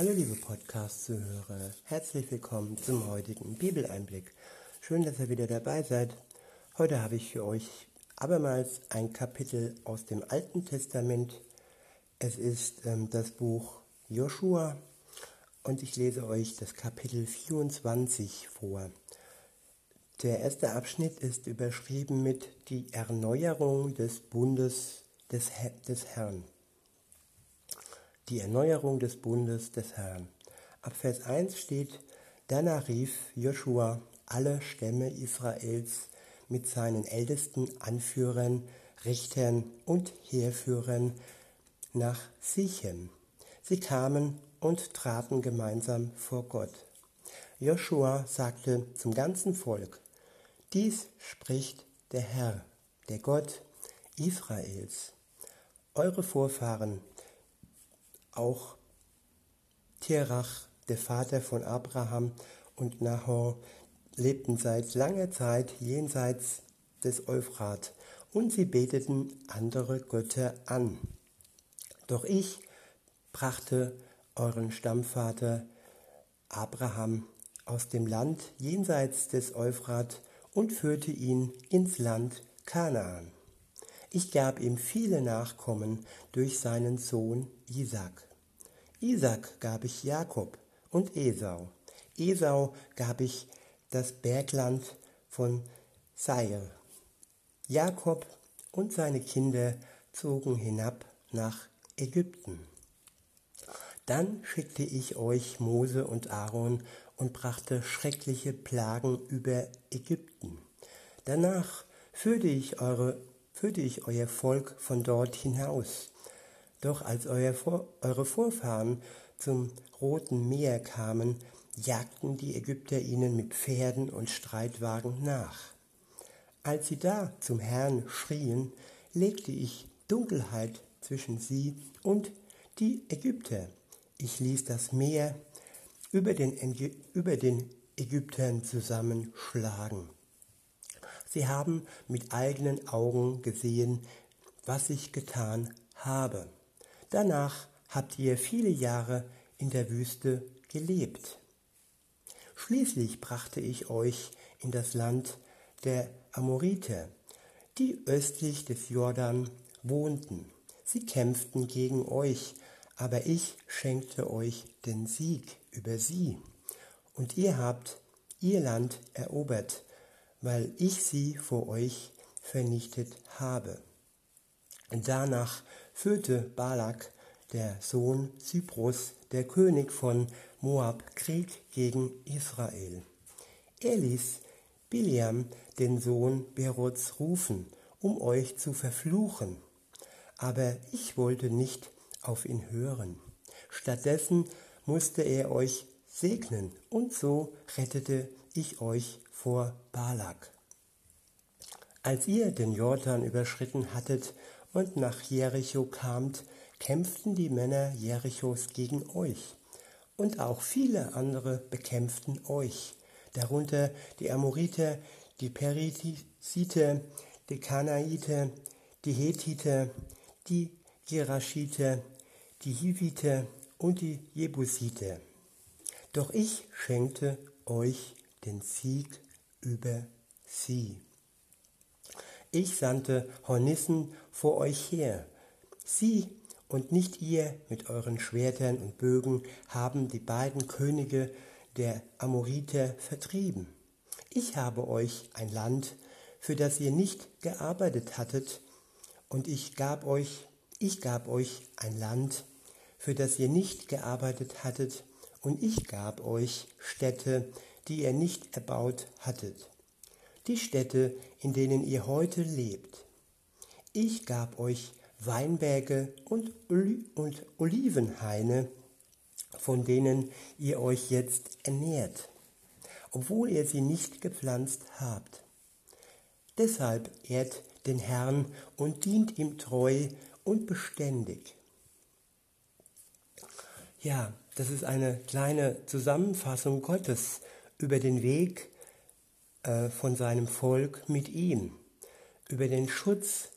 Hallo liebe Podcast-Zuhörer, herzlich willkommen zum heutigen Bibeleinblick. Schön, dass ihr wieder dabei seid. Heute habe ich für euch abermals ein Kapitel aus dem Alten Testament. Es ist ähm, das Buch Joshua und ich lese euch das Kapitel 24 vor. Der erste Abschnitt ist überschrieben mit die Erneuerung des Bundes des, Her des Herrn die Erneuerung des Bundes des Herrn. Ab Vers 1 steht, danach rief Joshua alle Stämme Israels mit seinen ältesten Anführern, Richtern und Heerführern nach Sichem. Sie kamen und traten gemeinsam vor Gott. Joshua sagte zum ganzen Volk, dies spricht der Herr, der Gott Israels. Eure Vorfahren auch Terach, der Vater von Abraham und Nahor, lebten seit langer Zeit jenseits des Euphrat und sie beteten andere Götter an. Doch ich brachte euren Stammvater Abraham aus dem Land jenseits des Euphrat und führte ihn ins Land Kanaan. Ich gab ihm viele Nachkommen durch seinen Sohn Isaac. Isaac gab ich Jakob und Esau. Esau gab ich das Bergland von Seir. Jakob und seine Kinder zogen hinab nach Ägypten. Dann schickte ich euch Mose und Aaron und brachte schreckliche Plagen über Ägypten. Danach führte ich eure führte ich euer Volk von dort hinaus. Doch als euer eure Vorfahren zum Roten Meer kamen, jagten die Ägypter ihnen mit Pferden und Streitwagen nach. Als sie da zum Herrn schrien, legte ich Dunkelheit zwischen sie und die Ägypter. Ich ließ das Meer über den, über den Ägyptern zusammenschlagen. Sie haben mit eigenen Augen gesehen, was ich getan habe. Danach habt ihr viele Jahre in der Wüste gelebt. Schließlich brachte ich euch in das Land der Amoriter, die östlich des Jordan wohnten. Sie kämpften gegen euch, aber ich schenkte euch den Sieg über sie. Und ihr habt ihr Land erobert weil ich sie vor euch vernichtet habe. Danach führte Balak, der Sohn Cyprus, der König von Moab, Krieg gegen Israel. Er ließ Biliam, den Sohn Berots, rufen, um euch zu verfluchen. Aber ich wollte nicht auf ihn hören. Stattdessen musste er euch segnen, und so rettete ich euch vor Balak. Als ihr den Jordan überschritten hattet und nach Jericho kamt, kämpften die Männer Jerichos gegen euch, und auch viele andere bekämpften euch, darunter die Amoriter, die Periziter, die Kanaiter, die Hethiter, die Gerashiter, die Hiviter und die Jebusiter. Doch ich schenkte euch den Sieg über sie. Ich sandte Hornissen vor euch her. Sie und nicht ihr mit euren Schwertern und Bögen haben die beiden Könige der Amoriter vertrieben. Ich habe euch ein Land, für das ihr nicht gearbeitet hattet, und ich gab euch, ich gab euch ein Land, für das ihr nicht gearbeitet hattet, und ich gab euch Städte, die ihr nicht erbaut hattet, die Städte, in denen ihr heute lebt. Ich gab euch Weinberge und, Oli und Olivenhaine, von denen ihr euch jetzt ernährt, obwohl ihr sie nicht gepflanzt habt. Deshalb ehrt den Herrn und dient ihm treu und beständig. Ja, das ist eine kleine Zusammenfassung Gottes über den Weg äh, von seinem Volk mit ihm, über den Schutz,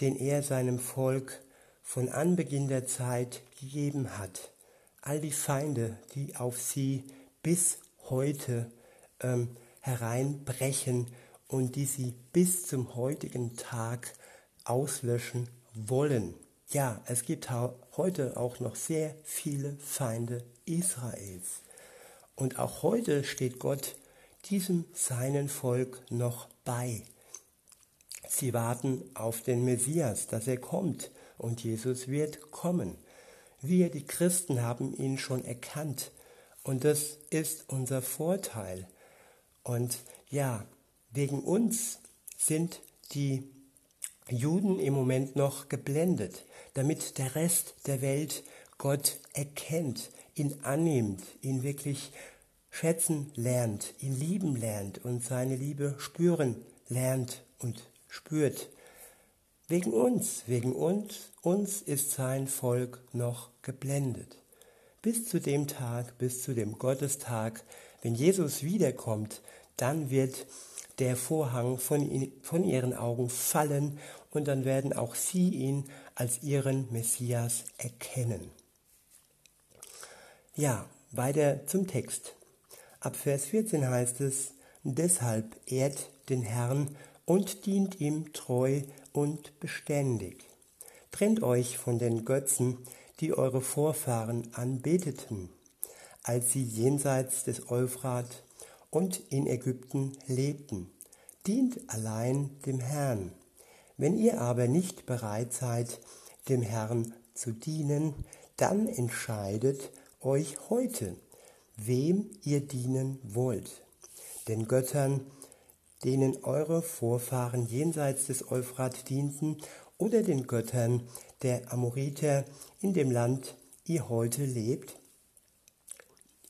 den er seinem Volk von Anbeginn der Zeit gegeben hat, all die Feinde, die auf sie bis heute ähm, hereinbrechen und die sie bis zum heutigen Tag auslöschen wollen. Ja, es gibt heute auch noch sehr viele Feinde Israels. Und auch heute steht Gott diesem seinen Volk noch bei. Sie warten auf den Messias, dass er kommt und Jesus wird kommen. Wir, die Christen, haben ihn schon erkannt und das ist unser Vorteil. Und ja, wegen uns sind die Juden im Moment noch geblendet, damit der Rest der Welt Gott erkennt, ihn annimmt, ihn wirklich schätzen lernt, ihn lieben lernt und seine Liebe spüren lernt und spürt. Wegen uns, wegen uns, uns ist sein Volk noch geblendet. Bis zu dem Tag, bis zu dem Gottestag, wenn Jesus wiederkommt, dann wird der Vorhang von, von ihren Augen fallen und dann werden auch sie ihn als ihren Messias erkennen. Ja, weiter zum Text. Ab Vers 14 heißt es, deshalb ehrt den Herrn und dient ihm treu und beständig. Trennt euch von den Götzen, die eure Vorfahren anbeteten, als sie jenseits des Euphrat und in Ägypten lebten. Dient allein dem Herrn. Wenn ihr aber nicht bereit seid, dem Herrn zu dienen, dann entscheidet euch heute, wem ihr dienen wollt. Den Göttern, denen eure Vorfahren jenseits des Euphrat dienten, oder den Göttern der Amoriter in dem Land ihr heute lebt?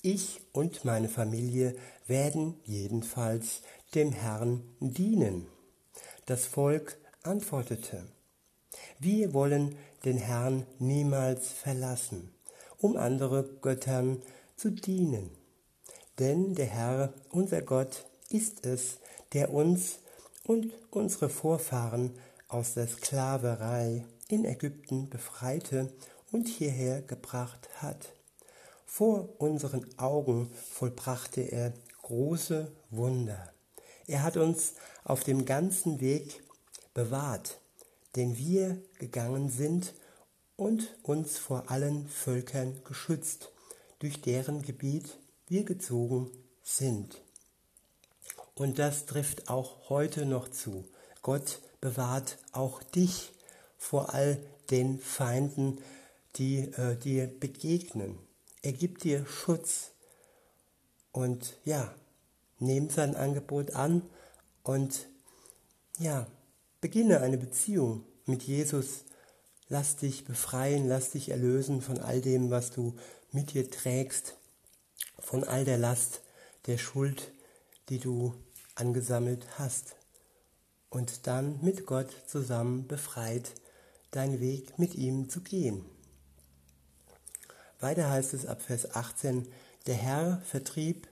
Ich und meine Familie werden jedenfalls dem Herrn dienen. Das Volk antwortete, wir wollen den Herrn niemals verlassen, um andere Göttern zu dienen. Denn der Herr, unser Gott, ist es, der uns und unsere Vorfahren aus der Sklaverei in Ägypten befreite und hierher gebracht hat. Vor unseren Augen vollbrachte er große Wunder. Er hat uns auf dem ganzen Weg bewahrt, den wir gegangen sind und uns vor allen Völkern geschützt, durch deren Gebiet wir gezogen sind. Und das trifft auch heute noch zu. Gott bewahrt auch dich vor all den Feinden, die äh, dir begegnen. Er gibt dir Schutz. Und ja, nimm sein Angebot an und ja, beginne eine Beziehung mit Jesus. Lass dich befreien, lass dich erlösen von all dem, was du mit dir trägst, von all der Last, der Schuld, die du angesammelt hast. Und dann mit Gott zusammen befreit deinen Weg mit ihm zu gehen. Weiter heißt es ab Vers 18, der Herr vertrieb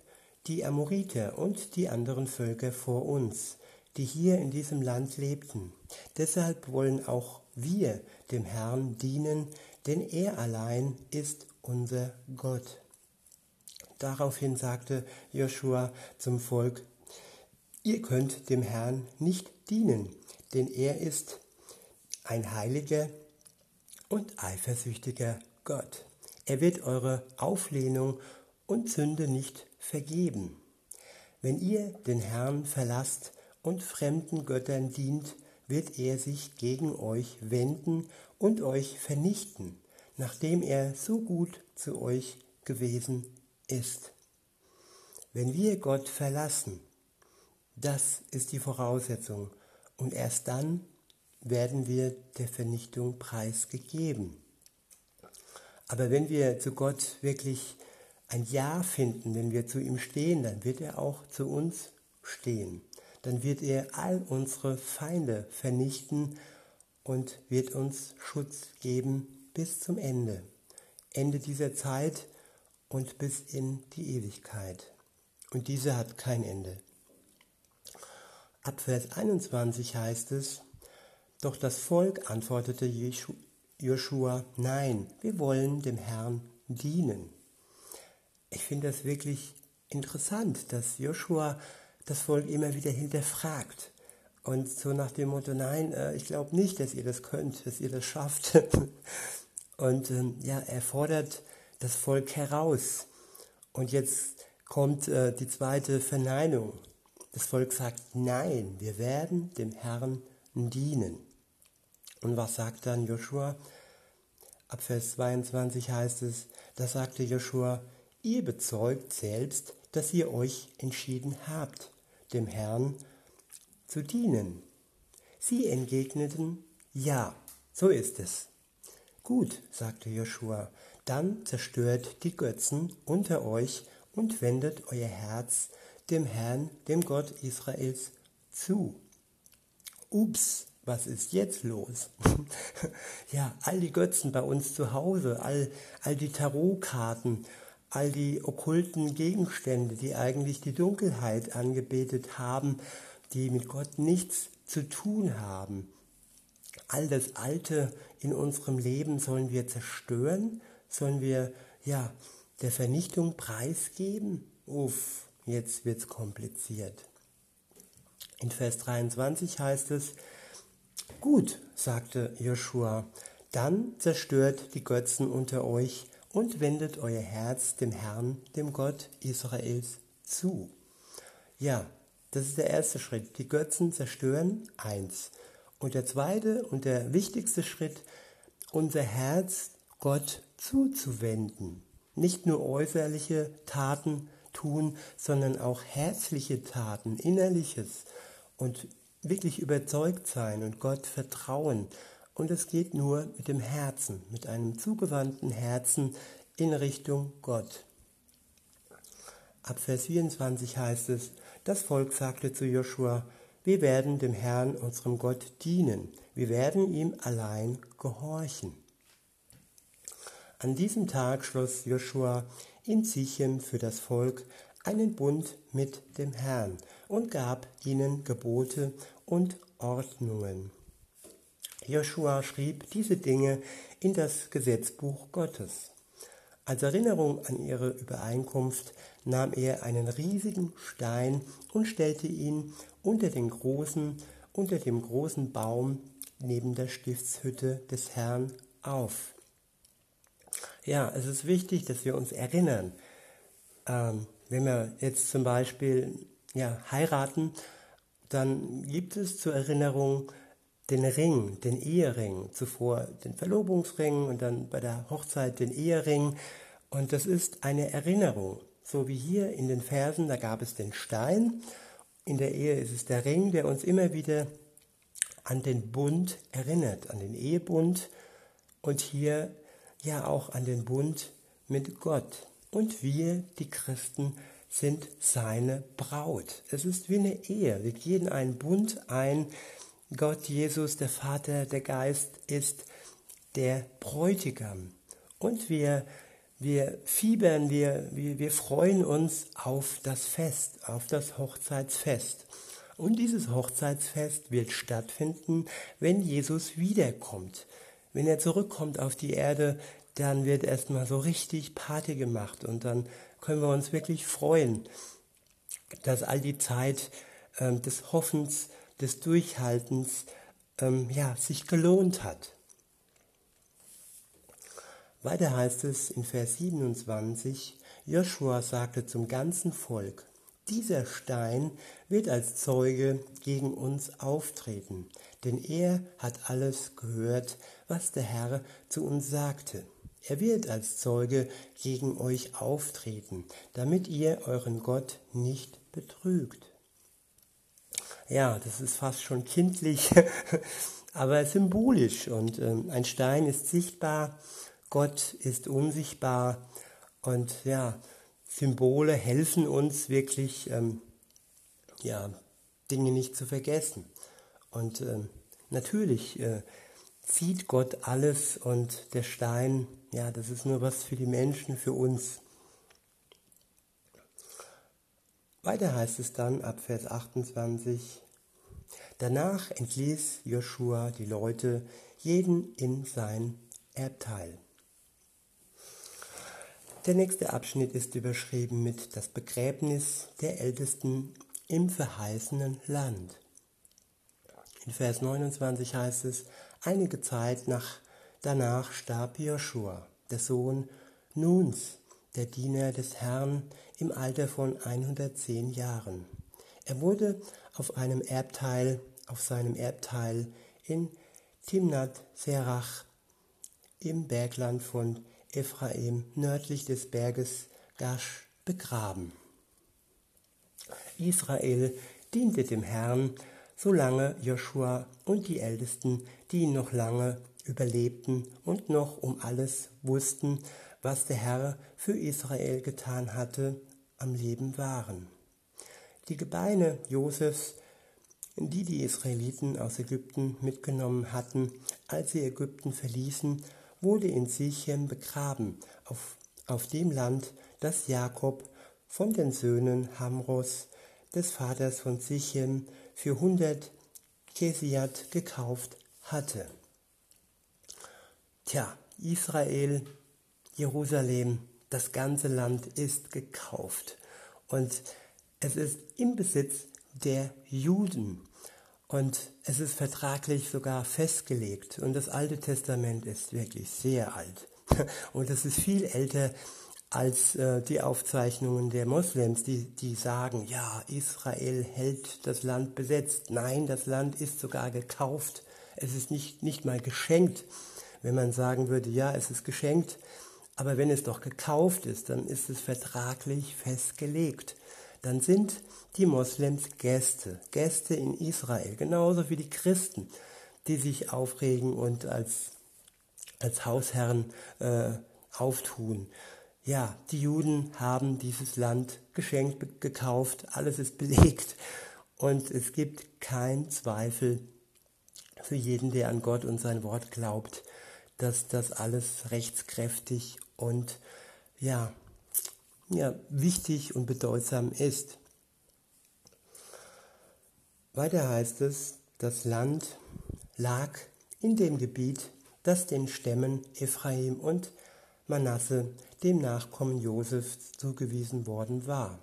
die Amoriter und die anderen Völker vor uns, die hier in diesem Land lebten. Deshalb wollen auch wir dem Herrn dienen, denn er allein ist unser Gott. Daraufhin sagte Joshua zum Volk, ihr könnt dem Herrn nicht dienen, denn er ist ein heiliger und eifersüchtiger Gott. Er wird eure Auflehnung und Sünde nicht vergeben. Wenn ihr den Herrn verlasst und fremden Göttern dient, wird er sich gegen euch wenden und euch vernichten, nachdem er so gut zu euch gewesen ist. Wenn wir Gott verlassen, das ist die Voraussetzung, und erst dann werden wir der Vernichtung preisgegeben. Aber wenn wir zu Gott wirklich ein Ja finden, wenn wir zu ihm stehen, dann wird er auch zu uns stehen. Dann wird er all unsere Feinde vernichten und wird uns Schutz geben bis zum Ende. Ende dieser Zeit und bis in die Ewigkeit. Und diese hat kein Ende. Ab Vers 21 heißt es, doch das Volk antwortete Joshua, nein, wir wollen dem Herrn dienen. ich finde das wirklich interessant, dass Joshua das Volk immer wieder hinterfragt. Und so nach dem Motto, nein, äh, ich glaube nicht, dass ihr das könnt, dass ihr das schafft. Und ähm, ja, er fordert das Volk heraus. Und jetzt kommt äh, die zweite Verneinung. Das Volk sagt, nein, wir werden dem Herrn dienen. Und was sagt dann Joshua? Ab Vers 22 heißt es, da sagte Joshua, ihr bezeugt selbst, dass ihr euch entschieden habt, dem Herrn zu dienen. Sie entgegneten, ja, so ist es. Gut, sagte Joshua, dann zerstört die Götzen unter euch und wendet euer Herz dem Herrn, dem Gott Israels, zu. Ups, was ist jetzt los? ja, all die Götzen bei uns zu Hause, all, all die Tarotkarten, all die okkulten Gegenstände, die eigentlich die Dunkelheit angebetet haben, die mit Gott nichts zu tun haben. All das Alte in unserem Leben sollen wir zerstören, sollen wir ja der Vernichtung preisgeben. Uff, jetzt wird's kompliziert. In Vers 23 heißt es, Gut, sagte Joshua, dann zerstört die Götzen unter euch und wendet euer Herz dem Herrn, dem Gott Israels, zu. Ja, das ist der erste Schritt. Die Götzen zerstören eins. Und der zweite und der wichtigste Schritt, unser Herz Gott zuzuwenden. Nicht nur äußerliche Taten tun, sondern auch herzliche Taten, innerliches und wirklich überzeugt sein und Gott vertrauen. Und es geht nur mit dem Herzen, mit einem zugewandten Herzen in Richtung Gott. Ab Vers 24 heißt es, das Volk sagte zu Joshua, wir werden dem Herrn, unserem Gott, dienen. Wir werden ihm allein gehorchen. An diesem Tag schloss Joshua in Sichem für das Volk einen Bund mit dem Herrn und gab ihnen Gebote und Ordnungen. Joshua schrieb diese Dinge in das Gesetzbuch Gottes. Als Erinnerung an ihre Übereinkunft nahm er einen riesigen Stein und stellte ihn unter, den großen, unter dem großen Baum neben der Stiftshütte des Herrn auf. Ja, es ist wichtig, dass wir uns erinnern, ähm, wenn wir jetzt zum Beispiel ja, heiraten, dann gibt es zur Erinnerung den Ring, den Ehering, zuvor den Verlobungsring und dann bei der Hochzeit den Ehering. Und das ist eine Erinnerung. So wie hier in den Versen, da gab es den Stein. In der Ehe ist es der Ring, der uns immer wieder an den Bund erinnert, an den Ehebund und hier ja auch an den Bund mit Gott. Und wir, die Christen, sind seine Braut. Es ist wie eine Ehe. Wir gehen einen Bund ein, Gott, Jesus, der Vater, der Geist ist der Bräutigam. Und wir, wir fiebern, wir, wir, wir freuen uns auf das Fest, auf das Hochzeitsfest. Und dieses Hochzeitsfest wird stattfinden, wenn Jesus wiederkommt. Wenn er zurückkommt auf die Erde, dann wird erstmal so richtig Party gemacht und dann können wir uns wirklich freuen, dass all die Zeit äh, des Hoffens, des Durchhaltens ähm, ja, sich gelohnt hat. Weiter heißt es in Vers 27, Joshua sagte zum ganzen Volk, dieser Stein wird als Zeuge gegen uns auftreten, denn er hat alles gehört, was der Herr zu uns sagte. Er wird als Zeuge gegen euch auftreten, damit ihr euren Gott nicht betrügt ja, das ist fast schon kindlich, aber symbolisch. Und ähm, ein Stein ist sichtbar, Gott ist unsichtbar. Und ja, Symbole helfen uns wirklich, ähm, ja, Dinge nicht zu vergessen. Und ähm, natürlich äh, sieht Gott alles und der Stein, ja, das ist nur was für die Menschen, für uns. Weiter heißt es dann ab Vers 28, Danach entließ Joshua die Leute, jeden in sein Erbteil. Der nächste Abschnitt ist überschrieben mit das Begräbnis der Ältesten im verheißenen Land. In Vers 29 heißt es, einige Zeit nach, danach starb Joshua, der Sohn Nuns, der Diener des Herrn, im Alter von 110 Jahren. Er wurde auf einem Erbteil, auf seinem Erbteil in Timnat Serach im Bergland von Ephraim nördlich des Berges Gash begraben. Israel diente dem Herrn, solange Joshua und die Ältesten, die ihn noch lange überlebten und noch um alles wussten, was der Herr für Israel getan hatte, am Leben waren. Die Gebeine Josefs, die die Israeliten aus Ägypten mitgenommen hatten, als sie Ägypten verließen, wurde in Sichem begraben, auf, auf dem Land, das Jakob von den Söhnen Hamros, des Vaters von Sichem, für hundert Kesiat gekauft hatte. Tja, Israel, Jerusalem, das ganze Land ist gekauft und es ist im Besitz der Juden. Und es ist vertraglich sogar festgelegt. Und das Alte Testament ist wirklich sehr alt. Und es ist viel älter als äh, die Aufzeichnungen der Moslems, die, die sagen, ja, Israel hält das Land besetzt. Nein, das Land ist sogar gekauft. Es ist nicht, nicht mal geschenkt. Wenn man sagen würde, ja, es ist geschenkt, aber wenn es doch gekauft ist, dann ist es vertraglich festgelegt. Dann sind die Moslems Gäste, Gäste in Israel, genauso wie die Christen, die sich aufregen und als, als Hausherren äh, auftun. Ja, die Juden haben dieses Land geschenkt, gekauft, alles ist belegt und es gibt keinen Zweifel für jeden, der an Gott und sein Wort glaubt, dass das alles rechtskräftig und ja, ja, wichtig und bedeutsam ist. Weiter heißt es, das Land lag in dem Gebiet, das den Stämmen Ephraim und Manasse, dem Nachkommen Josefs, zugewiesen worden war.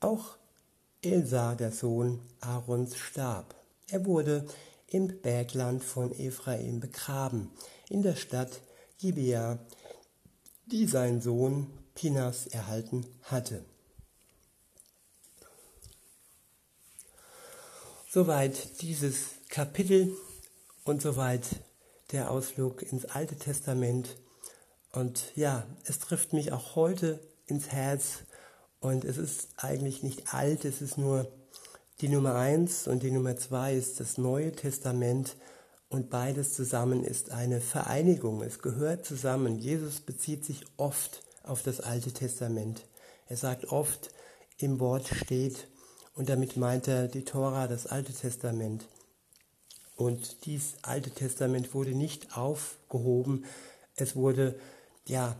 Auch Elsa, der Sohn Aarons, starb. Er wurde im Bergland von Ephraim begraben, in der Stadt Gibea, die sein Sohn Pinas erhalten hatte. Soweit dieses Kapitel und soweit der Ausflug ins Alte Testament. Und ja, es trifft mich auch heute ins Herz. Und es ist eigentlich nicht alt, es ist nur die Nummer eins und die Nummer zwei ist das Neue Testament. Und beides zusammen ist eine Vereinigung. Es gehört zusammen. Jesus bezieht sich oft auf das Alte Testament. Er sagt oft, im Wort steht, und damit meint er die Tora, das Alte Testament. Und dieses Alte Testament wurde nicht aufgehoben, es wurde, ja,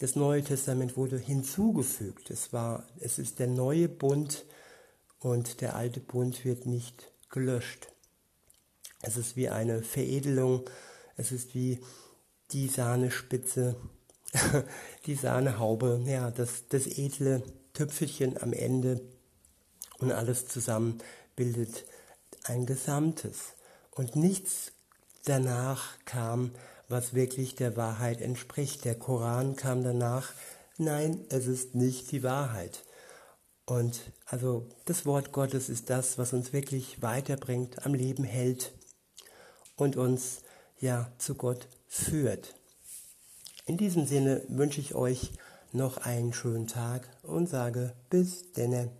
das Neue Testament wurde hinzugefügt. Es war, es ist der neue Bund und der alte Bund wird nicht gelöscht. Es ist wie eine Veredelung, es ist wie die Sahnespitze, die Sahnehaube, ja, das, das edle Tüpfelchen am Ende und alles zusammen bildet ein Gesamtes. Und nichts danach kam, was wirklich der Wahrheit entspricht. Der Koran kam danach. Nein, es ist nicht die Wahrheit. Und also das Wort Gottes ist das, was uns wirklich weiterbringt, am Leben hält und uns ja zu Gott führt. In diesem Sinne wünsche ich euch noch einen schönen Tag und sage bis denne.